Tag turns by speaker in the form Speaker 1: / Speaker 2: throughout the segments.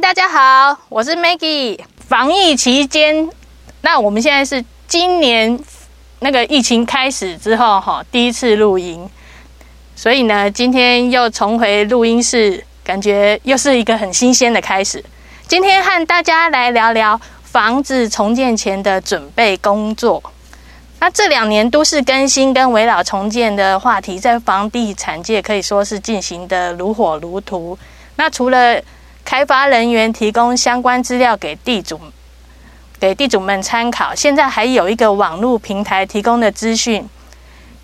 Speaker 1: 大家好，我是 Maggie。防疫期间，那我们现在是今年那个疫情开始之后哈，第一次录音，所以呢，今天又重回录音室，感觉又是一个很新鲜的开始。今天和大家来聊聊房子重建前的准备工作。那这两年都市更新跟围绕重建的话题，在房地产界可以说是进行得如火如荼。那除了开发人员提供相关资料给地主，给地主们参考。现在还有一个网络平台提供的资讯，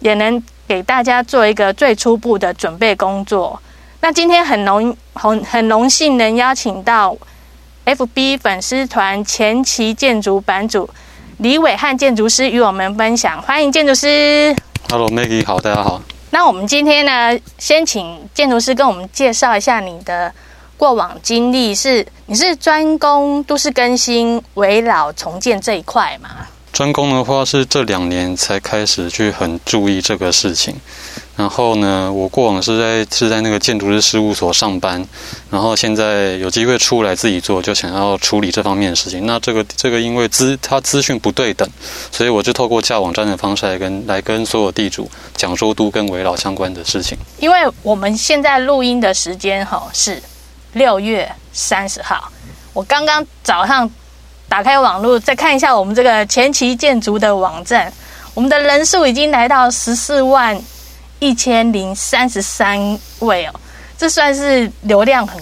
Speaker 1: 也能给大家做一个最初步的准备工作。那今天很荣很很荣幸能邀请到 FB 粉丝团前期建筑版主李伟汉建筑师与我们分享。欢迎建筑师。
Speaker 2: Hello Maggie，好，大家好。
Speaker 1: 那我们今天呢，先请建筑师跟我们介绍一下你的。过往经历是，你是专攻都市更新、危老重建这一块吗？
Speaker 2: 专攻的话是这两年才开始去很注意这个事情。然后呢，我过往是在是在那个建筑师事务所上班，然后现在有机会出来自己做，就想要处理这方面的事情。那这个这个因为资它资讯不对等，所以我就透过架网站的方式来跟来跟所有地主讲说都跟围绕相关的事情。
Speaker 1: 因为我们现在录音的时间哈是。六月三十号，我刚刚早上打开网络，再看一下我们这个前期建筑的网站，我们的人数已经来到十四万一千零三十三位哦，这算是流量很，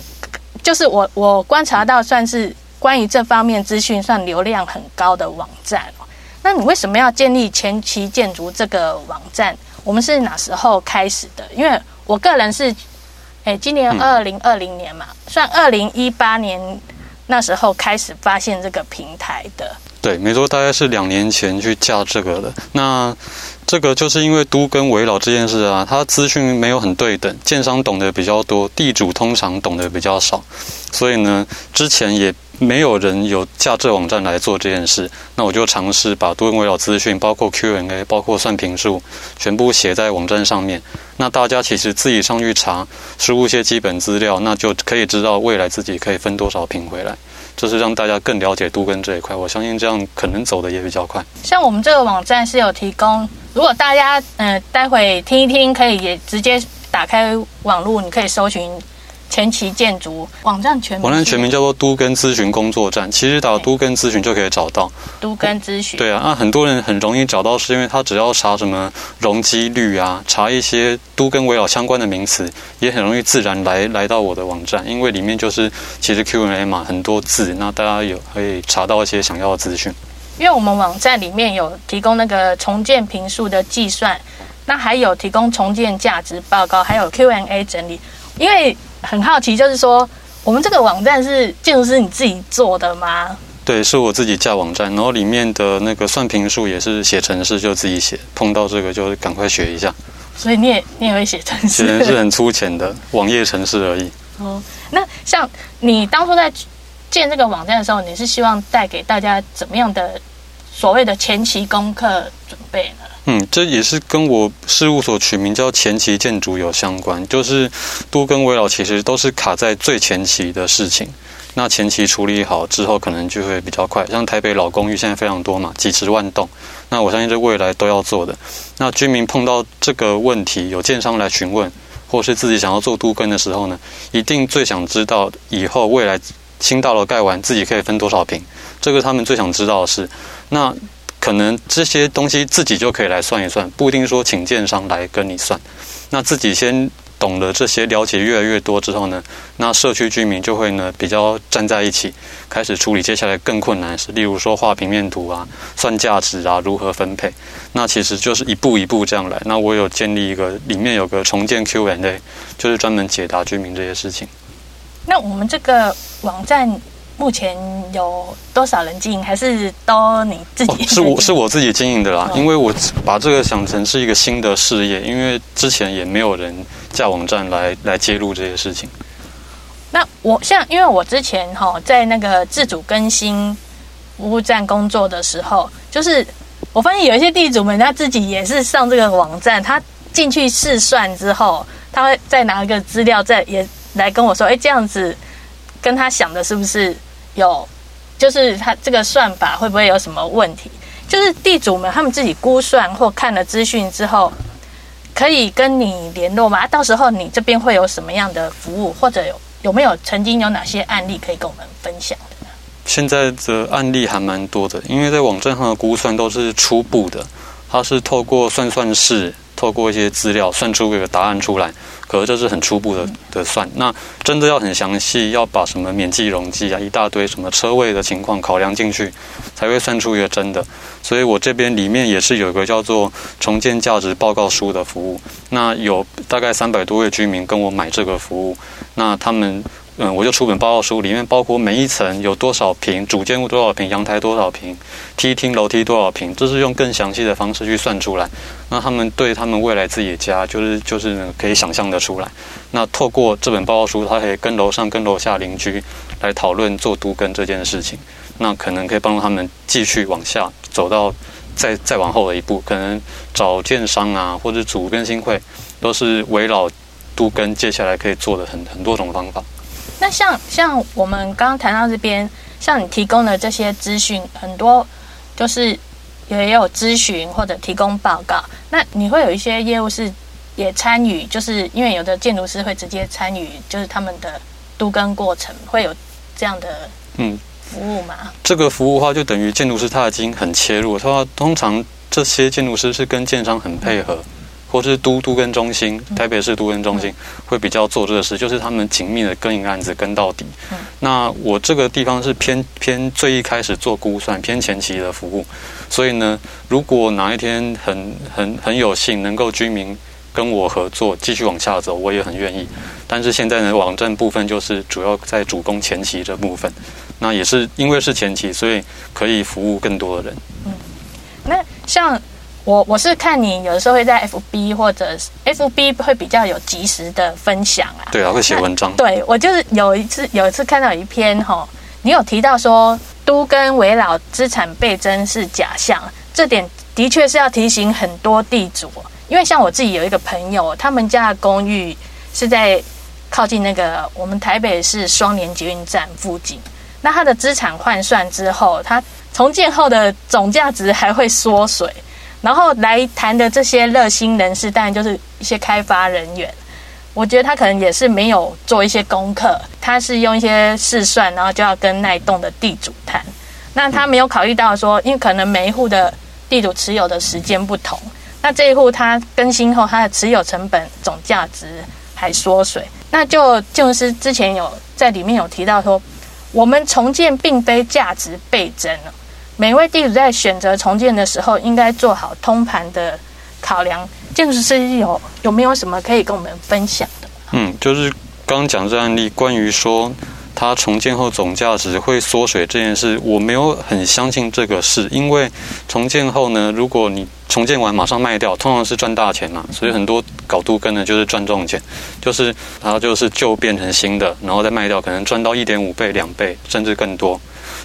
Speaker 1: 就是我我观察到算是关于这方面资讯算流量很高的网站。那你为什么要建立前期建筑这个网站？我们是哪时候开始的？因为我个人是。哎，今年二零二零年嘛，嗯、算二零一八年那时候开始发现这个平台的。
Speaker 2: 对，没错，大概是两年前去架这个的。那这个就是因为都跟围绕这件事啊，它资讯没有很对等，建商懂得比较多，地主通常懂得比较少，所以呢，之前也。没有人有架这网站来做这件事，那我就尝试把都更危老资讯，包括 Q&A，包括算评数，全部写在网站上面。那大家其实自己上去查，输入一些基本资料，那就可以知道未来自己可以分多少坪回来。就是让大家更了解都更这一块，我相信这样可能走的也比较快。
Speaker 1: 像我们这个网站是有提供，如果大家嗯、待会听一听，可以也直接打开网络，你可以搜寻。前期建筑网站全名，网站
Speaker 2: 全名叫做都根咨询工作站。其实打都根咨询就可以找到。
Speaker 1: 都根咨询。
Speaker 2: 对啊，那很多人很容易找到，是因为他只要查什么容积率啊，查一些都跟围绕相关的名词，也很容易自然来来到我的网站，因为里面就是其实 Q&A 嘛，很多字，那大家有可以查到一些想要的资讯。
Speaker 1: 因为我们网站里面有提供那个重建平数的计算，那还有提供重建价值报告，还有 Q&A 整理，因为。很好奇，就是说，我们这个网站是建筑师你自己做的吗？
Speaker 2: 对，是我自己架网站，然后里面的那个算评数也是写程式就自己写，碰到这个就赶快学一下。
Speaker 1: 所以你也你也会写程式？
Speaker 2: 写程式很粗浅的网页程式而已。
Speaker 1: 哦，那像你当初在建这个网站的时候，你是希望带给大家怎么样的所谓的前期功课准备呢？
Speaker 2: 嗯，这也是跟我事务所取名叫前期建筑有相关，就是都更危老其实都是卡在最前期的事情。那前期处理好之后，可能就会比较快。像台北老公寓现在非常多嘛，几十万栋，那我相信这未来都要做的。那居民碰到这个问题，有建商来询问，或是自己想要做都更的时候呢，一定最想知道以后未来新大楼盖完自己可以分多少坪，这个他们最想知道的是那。可能这些东西自己就可以来算一算，不一定说请建商来跟你算。那自己先懂得这些，了解越来越多之后呢，那社区居民就会呢比较站在一起，开始处理接下来更困难的事，例如说画平面图啊、算价值啊、如何分配。那其实就是一步一步这样来。那我有建立一个，里面有个重建 Q&A，就是专门解答居民这些事情。
Speaker 1: 那我们这个网站。目前有多少人经营？还是都你自己、哦？
Speaker 2: 是我是我自己经营的啦，因为我把这个想成是一个新的事业，因为之前也没有人架网站来来揭露这些事情。
Speaker 1: 那我像，因为我之前哈在那个自主更新服务站工作的时候，就是我发现有一些地主们他自己也是上这个网站，他进去试算之后，他会再拿一个资料再也来跟我说，哎，这样子。跟他想的是不是有，就是他这个算法会不会有什么问题？就是地主们他们自己估算或看了资讯之后，可以跟你联络吗？到时候你这边会有什么样的服务，或者有有没有曾经有哪些案例可以跟我们分享的呢？
Speaker 2: 现在的案例还蛮多的，因为在网站上的估算都是初步的，它是透过算算式。透过一些资料算出一个答案出来，可是这是很初步的的算。那真的要很详细，要把什么免计容积啊，一大堆什么车位的情况考量进去，才会算出一个真的。所以我这边里面也是有一个叫做重建价值报告书的服务。那有大概三百多位居民跟我买这个服务，那他们。嗯，我就出本报告书，里面包括每一层有多少平，主建物多少平，阳台多少平，梯厅楼梯多少平，这是用更详细的方式去算出来。那他们对他们未来自己的家，就是就是可以想象得出来。那透过这本报告书，他可以跟楼上、跟楼下邻居来讨论做都更这件事情。那可能可以帮助他们继续往下走到再再往后的一步，可能找建商啊，或者组更新会，都是围绕都更接下来可以做的很很多种方法。
Speaker 1: 那像像我们刚刚谈到这边，像你提供的这些资讯，很多就是也有咨询或者提供报告。那你会有一些业务是也参与，就是因为有的建筑师会直接参与，就是他们的都更过程会有这样的嗯服务吗？
Speaker 2: 嗯，这个服务的话，就等于建筑师他已经很切入，他说通常这些建筑师是跟建商很配合。嗯或是都都跟中心，台北市都跟中心会比较做这个事，就是他们紧密的跟一个案子跟到底。那我这个地方是偏偏最一开始做估算，偏前期的服务，所以呢，如果哪一天很很很有幸能够居民跟我合作继续往下走，我也很愿意。但是现在呢，网站部分就是主要在主攻前期这部分，那也是因为是前期，所以可以服务更多的人。
Speaker 1: 嗯，那像。我我是看你有的时候会在 FB 或者 FB 会比较有及时的分享啊，
Speaker 2: 对啊，会写文章。
Speaker 1: 对，我就是有一次有一次看到一篇哈，你有提到说都跟围老资产倍增是假象，这点的确是要提醒很多地主，因为像我自己有一个朋友，他们家的公寓是在靠近那个我们台北市双连捷运站附近，那他的资产换算之后，他重建后的总价值还会缩水。然后来谈的这些热心人士，当然就是一些开发人员。我觉得他可能也是没有做一些功课，他是用一些试算，然后就要跟那一栋的地主谈。那他没有考虑到说，因为可能每一户的地主持有的时间不同，那这一户他更新后，他的持有成本总价值还缩水。那就就是之前有在里面有提到说，我们重建并非价值倍增了。每位地主在选择重建的时候，应该做好通盘的考量。建筑师有有没有什么可以跟我们分享的？
Speaker 2: 嗯，就是刚刚讲这案例，关于说它重建后总价值会缩水这件事，我没有很相信这个事，因为重建后呢，如果你重建完马上卖掉，通常是赚大钱嘛，所以很多搞都更呢就是赚这种钱，就是它就是旧变成新的，然后再卖掉，可能赚到一点五倍、两倍，甚至更多。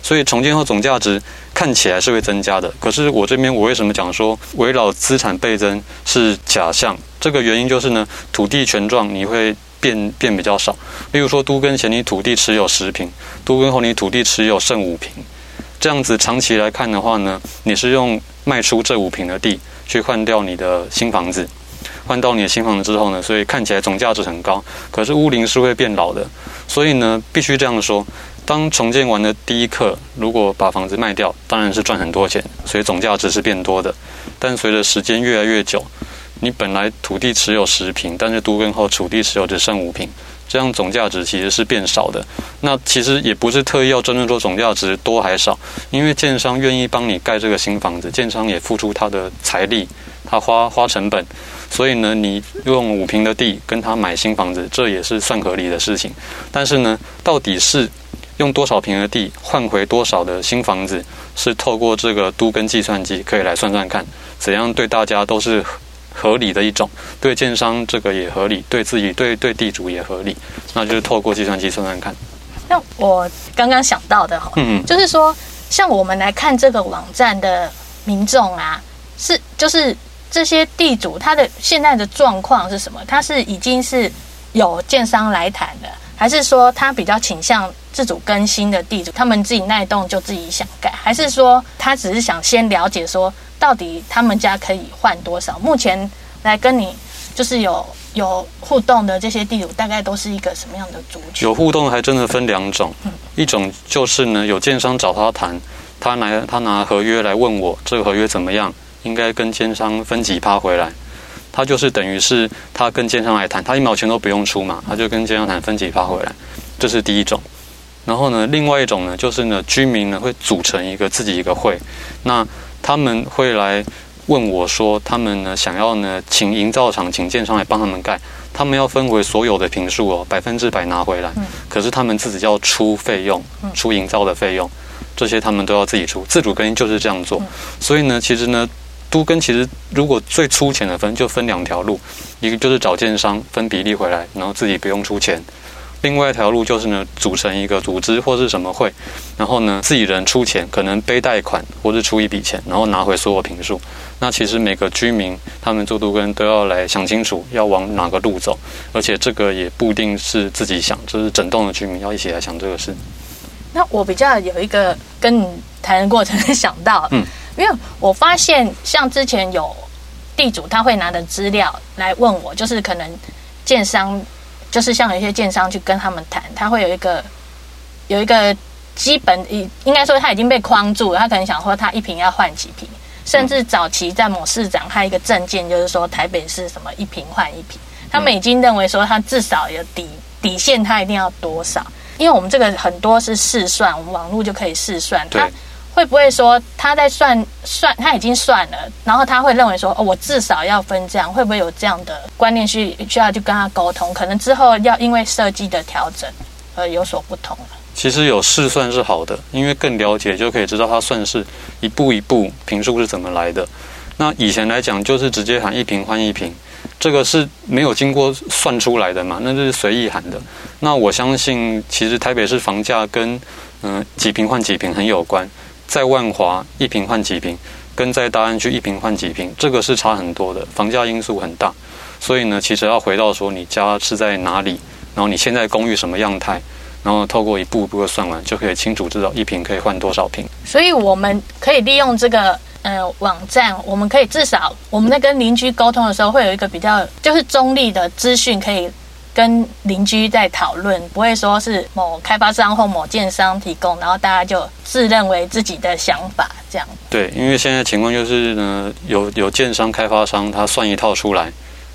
Speaker 2: 所以重建后总价值看起来是会增加的，可是我这边我为什么讲说围绕资产倍增是假象？这个原因就是呢，土地权状你会变变比较少。例如说都跟前你土地持有十平，都跟后你土地持有剩五平，这样子长期来看的话呢，你是用卖出这五平的地去换掉你的新房子，换到你的新房子之后呢，所以看起来总价值很高，可是屋龄是会变老的，所以呢，必须这样说。当重建完的第一刻，如果把房子卖掉，当然是赚很多钱，所以总价值是变多的。但随着时间越来越久，你本来土地持有十平，但是都更后土地持有只剩五平，这样总价值其实是变少的。那其实也不是特意要争论说总价值多还少，因为建商愿意帮你盖这个新房子，建商也付出他的财力，他花花成本，所以呢，你用五平的地跟他买新房子，这也是算合理的事情。但是呢，到底是用多少平的地换回多少的新房子，是透过这个都跟计算机可以来算算看，怎样对大家都是合理的一种，对建商这个也合理，对自己对对地主也合理，那就是透过计算机算算看。
Speaker 1: 那我刚刚想到的哈，嗯嗯，就是说，像我们来看这个网站的民众啊，是就是这些地主他的现在的状况是什么？他是已经是有建商来谈的。还是说他比较倾向自主更新的地主，他们自己那一栋就自己想盖，还是说他只是想先了解说到底他们家可以换多少？目前来跟你就是有有互动的这些地主，大概都是一个什么样的族群？
Speaker 2: 有互动还真的分两种，一种就是呢有建商找他谈，他拿他拿合约来问我这个合约怎么样，应该跟建商分几趴回来。他就是等于是他跟建商来谈，他一毛钱都不用出嘛，他就跟建商谈分几发回来，这是第一种。然后呢，另外一种呢，就是呢，居民呢会组成一个自己一个会，那他们会来问我说，他们呢想要呢请营造厂请建商来帮他们盖，他们要分回所有的平数哦，百分之百拿回来。可是他们自己要出费用，出营造的费用，这些他们都要自己出。自主更新就是这样做，所以呢，其实呢。都跟其实，如果最粗浅的分，就分两条路，一个就是找建商分比例回来，然后自己不用出钱；另外一条路就是呢，组成一个组织或是什么会，然后呢，自己人出钱，可能背贷款或是出一笔钱，然后拿回所有平数。那其实每个居民他们做都跟都要来想清楚要往哪个路走，而且这个也不一定是自己想，就是整栋的居民要一起来想这个事。
Speaker 1: 那我比较有一个跟你谈的过程想到，嗯。因为我发现，像之前有地主他会拿的资料来问我，就是可能建商，就是像有一些建商去跟他们谈，他会有一个有一个基本，应应该说他已经被框住了，他可能想说他一瓶要换几瓶，甚至早期在某市长他一个政见就是说台北市什么一瓶换一瓶，他们已经认为说他至少有底底线，他一定要多少？因为我们这个很多是试算，我们网络就可以试算，他。会不会说他在算算他已经算了，然后他会认为说哦，我至少要分这样，会不会有这样的观念需需要去跟他沟通？可能之后要因为设计的调整而有所不同。
Speaker 2: 其实有试算是好的，因为更了解就可以知道他算是一步一步平数是怎么来的。那以前来讲就是直接喊一坪换一坪，这个是没有经过算出来的嘛，那就是随意喊的。那我相信其实台北市房价跟嗯、几平换几平很有关。在万华一平换几平，跟在大安区一平换几平，这个是差很多的，房价因素很大。所以呢，其实要回到说你家是在哪里，然后你现在公寓什么样态，然后透过一步一步的算完，就可以清楚知道一平可以换多少平。
Speaker 1: 所以我们可以利用这个呃网站，我们可以至少我们在跟邻居沟通的时候，会有一个比较就是中立的资讯可以。跟邻居在讨论，不会说是某开发商或某建商提供，然后大家就自认为自己的想法这样。
Speaker 2: 对，因为现在情况就是呢，有有建商、开发商他算一套出来，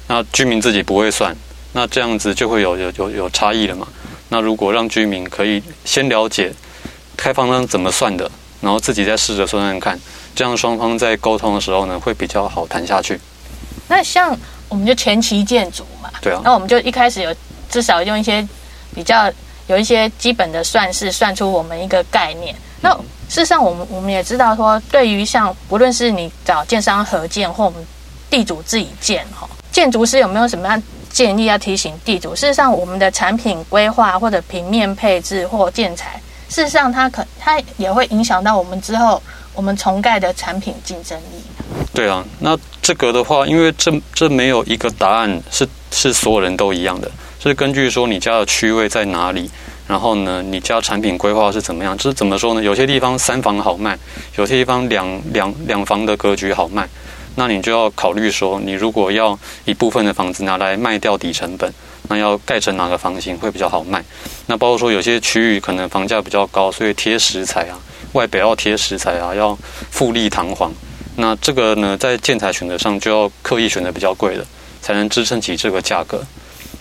Speaker 2: 那居民自己不会算，那这样子就会有有有有差异了嘛。那如果让居民可以先了解开发商怎么算的，然后自己再试着算算看，这样双方在沟通的时候呢，会比较好谈下去。
Speaker 1: 那像。我们就前期建筑嘛，
Speaker 2: 对啊，
Speaker 1: 那我们就一开始有至少用一些比较有一些基本的算式算出我们一个概念。那事实上，我们我们也知道说，对于像不论是你找建商合建或我们地主自己建哈，建筑师有没有什么样建议要提醒地主？事实上，我们的产品规划或者平面配置或建材，事实上它可它也会影响到我们之后我们重盖的产品竞争力。
Speaker 2: 对啊，那这个的话，因为这这没有一个答案是是所有人都一样的，是根据说你家的区位在哪里，然后呢，你家产品规划是怎么样？就是怎么说呢？有些地方三房好卖，有些地方两两两房的格局好卖，那你就要考虑说，你如果要一部分的房子拿来卖掉底成本，那要盖成哪个房型会比较好卖？那包括说有些区域可能房价比较高，所以贴石材啊，外表要贴石材啊，要富丽堂皇。那这个呢，在建材选择上就要刻意选择比较贵的，才能支撑起这个价格。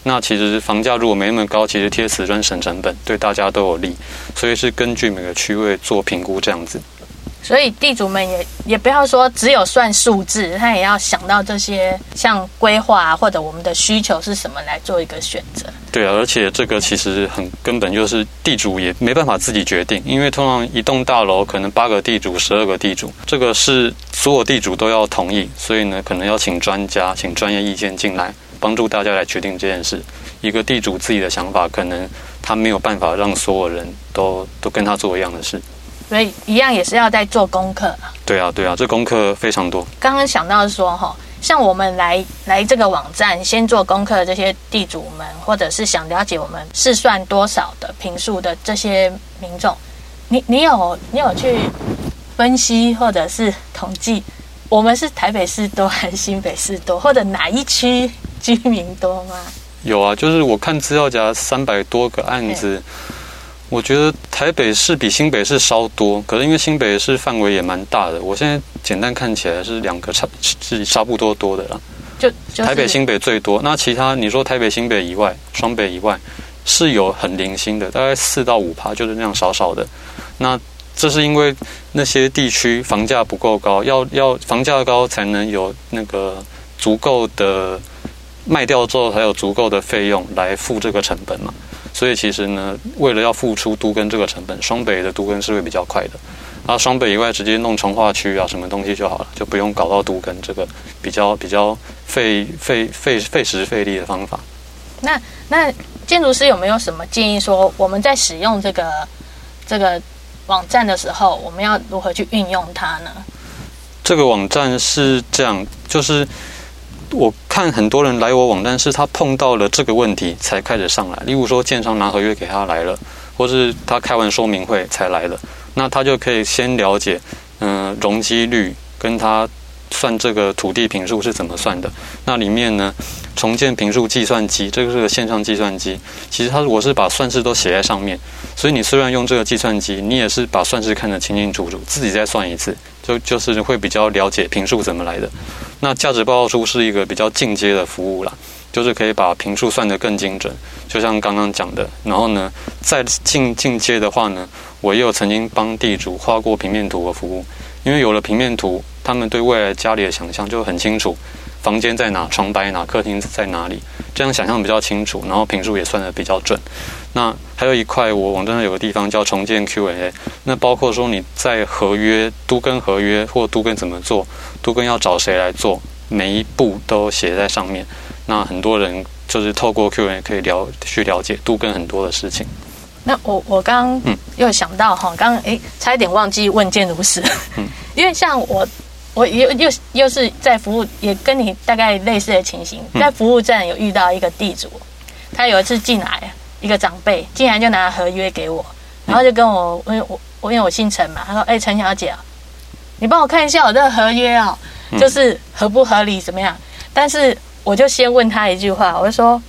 Speaker 2: 那其实房价如果没那么高，其实贴瓷砖省成本，对大家都有利。所以是根据每个区位做评估这样子。
Speaker 1: 所以地主们也也不要说只有算数字，他也要想到这些像规划啊或者我们的需求是什么来做一个选择。
Speaker 2: 对啊，而且这个其实很根本，就是地主也没办法自己决定，因为通常一栋大楼可能八个地主、十二个地主，这个是所有地主都要同意，所以呢，可能要请专家、请专业意见进来帮助大家来决定这件事。一个地主自己的想法，可能他没有办法让所有人都都跟他做一样的事。
Speaker 1: 所以一样也是要在做功课。
Speaker 2: 对啊，对啊，这功课非常多。
Speaker 1: 刚刚想到说哈，像我们来来这个网站先做功课的这些地主们，或者是想了解我们试算多少的平数的这些民众，你你有你有去分析或者是统计，我们是台北市多还是新北市多，或者哪一区居民多吗？
Speaker 2: 有啊，就是我看资料夹三百多个案子。我觉得台北市比新北市稍多，可是因为新北市范围也蛮大的，我现在简单看起来是两个差是差不多多的啦。
Speaker 1: 就、就是、
Speaker 2: 台北新北最多，那其他你说台北新北以外，双北以外是有很零星的，大概四到五趴，就是那样少少的。那这是因为那些地区房价不够高，要要房价高才能有那个足够的卖掉之后才有足够的费用来付这个成本嘛。所以其实呢，为了要付出都跟这个成本，双北的都跟是会比较快的。啊，双北以外直接弄成化区啊，什么东西就好了，就不用搞到都跟这个比较比较费费费费时费力的方法。
Speaker 1: 那那建筑师有没有什么建议说，我们在使用这个这个网站的时候，我们要如何去运用它呢？
Speaker 2: 这个网站是这样，就是。我看很多人来我网站，是他碰到了这个问题才开始上来。例如说，建商拿合约给他来了，或是他开完说明会才来了，那他就可以先了解，嗯、容积率跟他算这个土地坪数是怎么算的。那里面呢，重建坪数计算机，这个是个线上计算机，其实他我是把算式都写在上面，所以你虽然用这个计算机，你也是把算式看得清清楚楚，自己再算一次，就就是会比较了解坪数怎么来的。那价值报告书是一个比较进阶的服务啦，就是可以把评数算得更精准，就像刚刚讲的。然后呢，在进进阶的话呢，我也有曾经帮地主画过平面图的服务，因为有了平面图，他们对未来家里的想象就很清楚，房间在哪，床摆哪，客厅在哪里，这样想象比较清楚，然后评数也算得比较准。那还有一块，我网站上有个地方叫重建 Q&A，那包括说你在合约都跟合约或都跟怎么做，都跟要找谁来做，每一步都写在上面。那很多人就是透过 Q&A 可以了去了解都跟很多的事情。
Speaker 1: 那我我刚刚又想到哈，刚刚哎差一点忘记问建如师，嗯，因为像我我又又又是在服务，也跟你大概类似的情形，在服务站有遇到一个地主，他有一次进来。一个长辈竟然就拿合约给我，然后就跟我，我我因为我姓陈嘛，他说：“哎，陈小姐，你帮我看一下我这个合约啊，就是合不合理怎么样？”但是我就先问他一句话，我就说：“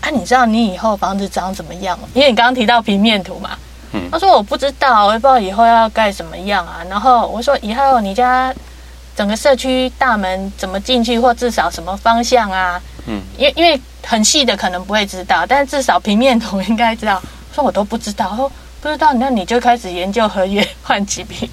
Speaker 1: 啊，你知道你以后房子长怎么样吗？因为你刚刚提到平面图嘛。”他说：“我不知道，我也不知道以后要盖什么样啊。”然后我说：“以后你家整个社区大门怎么进去，或至少什么方向啊？”嗯，因为因为。很细的可能不会知道，但至少平面图应该知道。说我都不知道，说不知道，那你就开始研究合约换几瓶，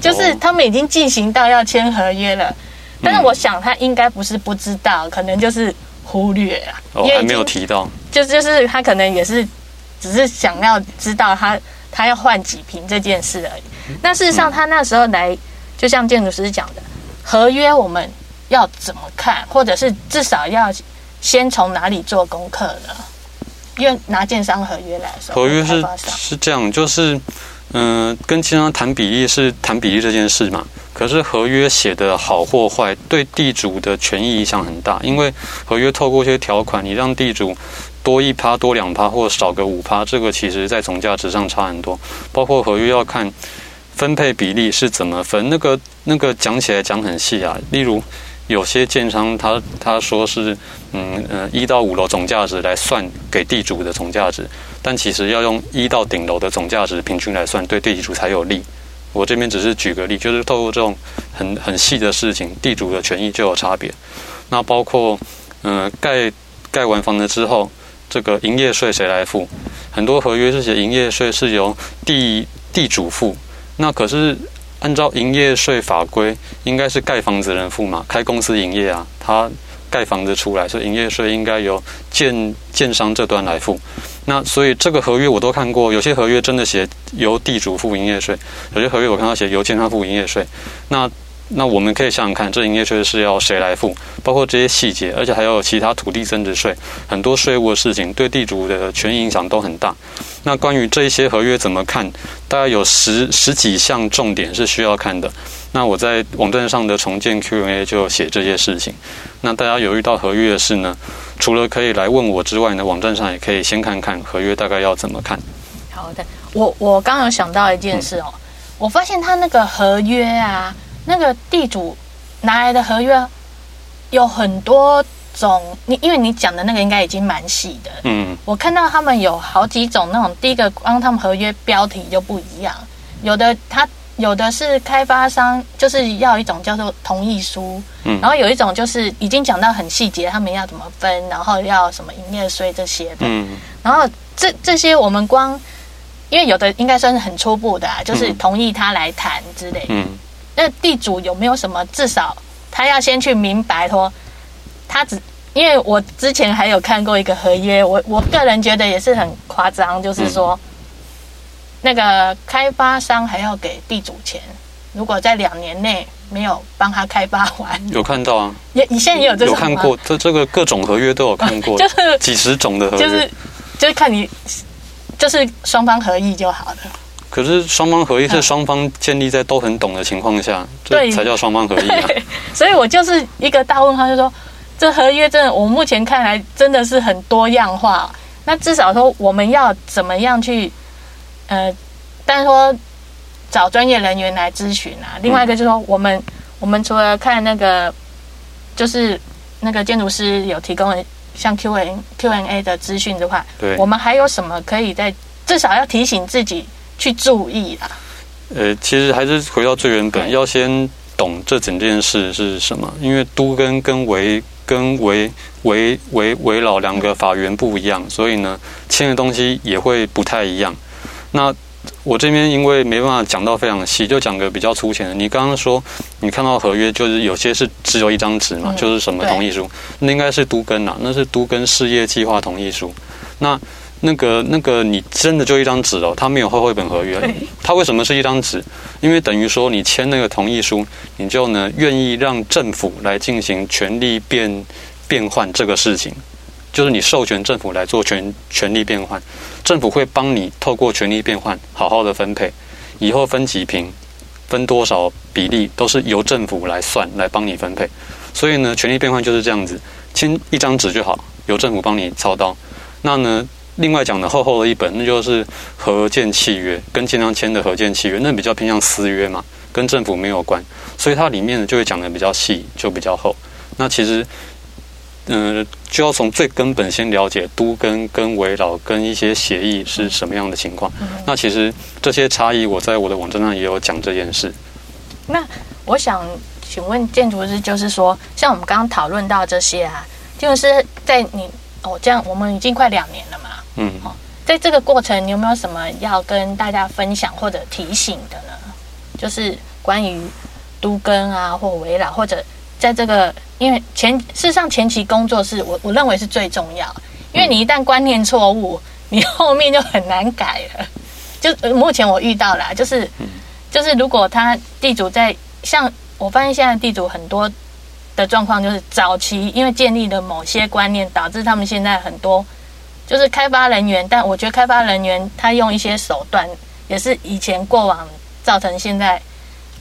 Speaker 1: 就是他们已经进行到要签合约了。但是我想他应该不是不知道，可能就是忽略啊，
Speaker 2: 哦，还没有提到，
Speaker 1: 就就是他可能也是只是想要知道他他要换几瓶这件事而已。那事实上他那时候来，就像建筑师讲的，合约我们要怎么看，或者是至少要。先从哪里做功课呢？因为拿建商合约来说，
Speaker 2: 合约是是这样，就是嗯、呃，跟建商谈比例是谈比例这件事嘛。可是合约写的好或坏，对地主的权益影响很大。因为合约透过一些条款，你让地主多一趴、多两趴，或少个五趴，这个其实在总价值上差很多。包括合约要看分配比例是怎么分，那个那个讲起来讲很细啊。例如。有些建商他他说是嗯呃一到五楼总价值来算给地主的总价值，但其实要用一到顶楼的总价值平均来算，对地主才有利。我这边只是举个例，就是透过这种很很细的事情，地主的权益就有差别。那包括嗯、盖盖完房子之后，这个营业税谁来付？很多合约是写营业税是由地地主付，那可是。按照营业税法规，应该是盖房子人付嘛，开公司营业啊，他盖房子出来，所以营业税应该由建建商这端来付。那所以这个合约我都看过，有些合约真的写由地主付营业税，有些合约我看到写由建商付营业税。那那我们可以想想看，这营业税是要谁来付？包括这些细节，而且还有其他土地增值税，很多税务的事情，对地主的权益影响都很大。那关于这一些合约怎么看？大概有十十几项重点是需要看的。那我在网站上的重建 Q&A 就写这些事情。那大家有遇到合约的事呢？除了可以来问我之外呢，网站上也可以先看看合约大概要怎么看。
Speaker 1: 好的，我我刚有想到一件事哦，我发现他那个合约啊，那个地主拿来的合约有很多种。你因为你讲的那个应该已经蛮细的，嗯，我看到他们有好几种那种，第一个光他们合约标题就不一样，有的他。有的是开发商，就是要一种叫做同意书，嗯，然后有一种就是已经讲到很细节，他们要怎么分，然后要什么营业税这些的，嗯，然后这这些我们光，因为有的应该算是很初步的，啊，就是同意他来谈之类，嗯，那地主有没有什么至少他要先去明白说，他只因为我之前还有看过一个合约，我我个人觉得也是很夸张，就是说。嗯那个开发商还要给地主钱，如果在两年内没有帮他开发完，
Speaker 2: 有看到啊？
Speaker 1: 也你现在也有这种
Speaker 2: 有看过？这这个各种合约都有看过，就是几十种的合约，
Speaker 1: 就是就是看你，就是双方合意就好了。
Speaker 2: 可是双方合意是双方建立在都很懂的情况下，对、嗯，才叫双方合意啊。
Speaker 1: 所以我就是一个大问号，就说这合约真的，我目前看来真的是很多样化。那至少说我们要怎么样去？呃，但是说找专业人员来咨询啊。另外一个就是说，我们、嗯、我们除了看那个，就是那个建筑师有提供像 Q N Q N A 的资讯的话，对，我们还有什么可以在至少要提醒自己去注意啊？
Speaker 2: 呃，其实还是回到最原本，要先懂这整件事是什么。因为都跟跟危跟危危危危老两个法源不一样，所以呢，签的东西也会不太一样。那我这边因为没办法讲到非常细，就讲个比较粗浅的。你刚刚说你看到合约，就是有些是只有一张纸嘛，就是什么同意书，那应该是都更啊，那是都根事业计划同意书。那那个那个你真的就一张纸哦，它没有厚厚一本合约。它为什么是一张纸？因为等于说你签那个同意书，你就呢愿意让政府来进行权力变变换这个事情。就是你授权政府来做权权力变换，政府会帮你透过权力变换好好的分配，以后分几平，分多少比例都是由政府来算来帮你分配。所以呢，权力变换就是这样子，签一张纸就好，由政府帮你操刀。那呢，另外讲的厚厚的一本，那就是合建契约，跟建商签的合建契约，那比较偏向私约嘛，跟政府没有关，所以它里面呢就会讲的比较细，就比较厚。那其实。嗯，就要从最根本先了解都跟跟围老跟一些协议是什么样的情况。那其实这些差异，我在我的网站上也有讲这件事。
Speaker 1: 那我想请问建筑师，就是说，像我们刚刚讨论到这些啊，就是在你哦这样，我们已经快两年了嘛。嗯。哦，在这个过程，你有没有什么要跟大家分享或者提醒的呢？就是关于都更啊，或围老，或者在这个。因为前事实上前期工作是我我认为是最重要，因为你一旦观念错误，你后面就很难改了。就目前我遇到了，就是就是如果他地主在像我发现现在地主很多的状况，就是早期因为建立了某些观念，导致他们现在很多就是开发人员，但我觉得开发人员他用一些手段，也是以前过往造成现在。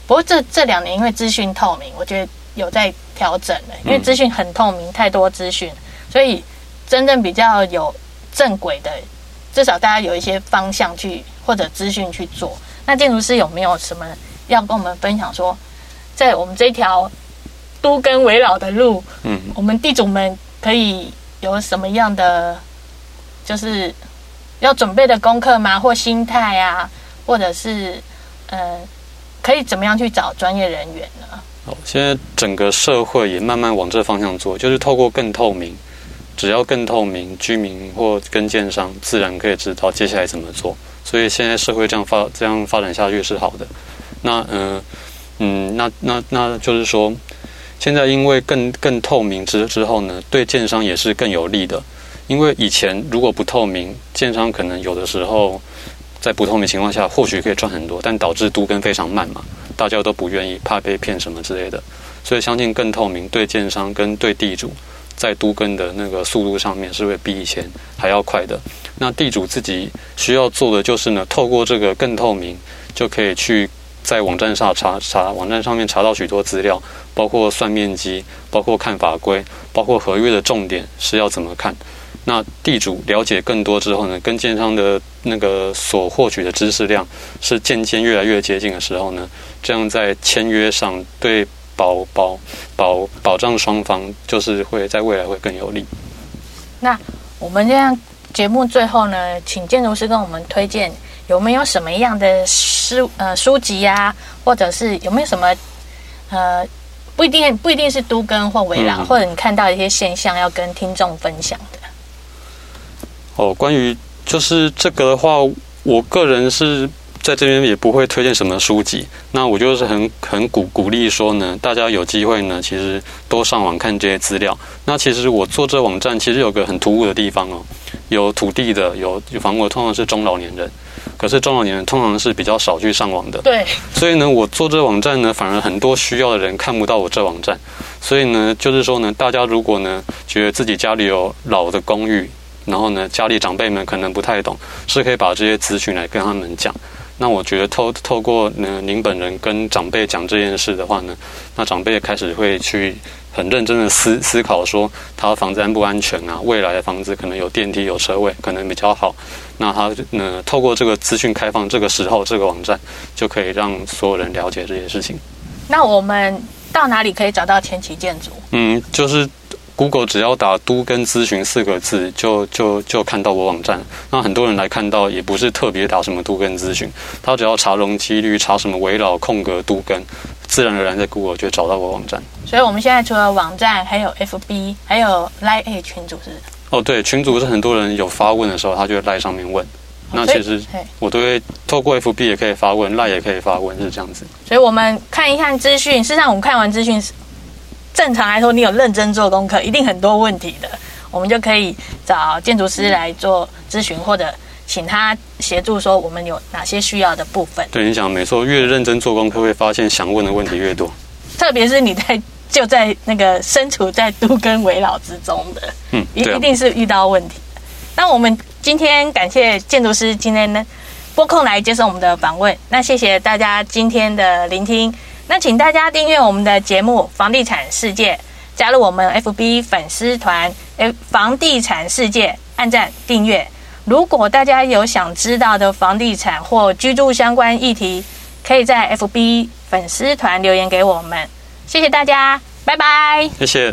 Speaker 1: 不过这这两年因为资讯透明，我觉得。有在调整了，因为资讯很透明，太多资讯，所以真正比较有正轨的，至少大家有一些方向去或者资讯去做。那建筑师有没有什么要跟我们分享？说在我们这条都更危老的路，嗯，我们地主们可以有什么样的就是要准备的功课吗？或心态啊，或者是呃，可以怎么样去找专业人员呢？
Speaker 2: 好现在整个社会也慢慢往这方向做，就是透过更透明，只要更透明，居民或跟建商自然可以知道接下来怎么做。所以现在社会这样发这样发展下去是好的。那嗯嗯，那那那就是说，现在因为更更透明之之后呢，对建商也是更有利的。因为以前如果不透明，建商可能有的时候在不透明情况下或许可以赚很多，但导致都跟非常慢嘛，大家都不愿意，怕被骗什么之类的。所以相信更透明，对建商跟对地主在都跟的那个速度上面是会比以前还要快的。那地主自己需要做的就是呢，透过这个更透明，就可以去在网站上查查，网站上面查到许多资料，包括算面积，包括看法规，包括合约的重点是要怎么看。那地主了解更多之后呢，跟建商的那个所获取的知识量是渐渐越来越接近的时候呢，这样在签约上对保保保保障双方就是会在未来会更有利。
Speaker 1: 那我们这样节目最后呢，请建筑师跟我们推荐有没有什么样的书呃书籍呀、啊，或者是有没有什么呃不一定不一定是都跟或危老，嗯、或者你看到一些现象要跟听众分享的。
Speaker 2: 哦，关于就是这个的话，我个人是在这边也不会推荐什么书籍。那我就是很很鼓鼓励说呢，大家有机会呢，其实多上网看这些资料。那其实我做这网站，其实有个很突兀的地方哦，有土地的，有有房屋，通常是中老年人。可是中老年人通常是比较少去上网的。
Speaker 1: 对。
Speaker 2: 所以呢，我做这网站呢，反而很多需要的人看不到我这网站。所以呢，就是说呢，大家如果呢，觉得自己家里有老的公寓。然后呢，家里长辈们可能不太懂，是可以把这些资讯来跟他们讲。那我觉得透透过呢，您本人跟长辈讲这件事的话呢，那长辈开始会去很认真的思思考说，他的房子安不安全啊？未来的房子可能有电梯、有车位，可能比较好。那他呢，透过这个资讯开放，这个时候这个网站就可以让所有人了解这些事情。
Speaker 1: 那我们到哪里可以找到前期建筑？
Speaker 2: 嗯，就是。Google 只要打“都跟咨询”四个字，就就就看到我网站。那很多人来看到，也不是特别打什么“都跟咨询”，他只要查容积率、查什么围绕空格都跟，自然而然在 Google 就找到我网站。
Speaker 1: 所以我们现在除了网站，还有 FB，还有 Line 群组是？
Speaker 2: 哦，对，群组是很多人有发问的时候，他就会 Line 上面问。那其实我都会透过 FB 也可以发问，Line 也可以发问，是这样子。
Speaker 1: 所以我们看一看资讯。事实上，我们看完资讯。正常来说，你有认真做功课，一定很多问题的，我们就可以找建筑师来做咨询，或者请他协助说我们有哪些需要的部分。
Speaker 2: 对，你讲没错，越认真做功课，会发现想问的问题越多。
Speaker 1: 特别是你在就在那个身处在都跟围绕之中的，嗯，一一定是遇到问题。那我们今天感谢建筑师今天呢拨空来接受我们的访问，那谢谢大家今天的聆听。那请大家订阅我们的节目《房地产世界》，加入我们 FB 粉丝团“诶房地产世界”，按赞订阅。如果大家有想知道的房地产或居住相关议题，可以在 FB 粉丝团留言给我们。谢谢大家，拜拜。
Speaker 2: 谢谢。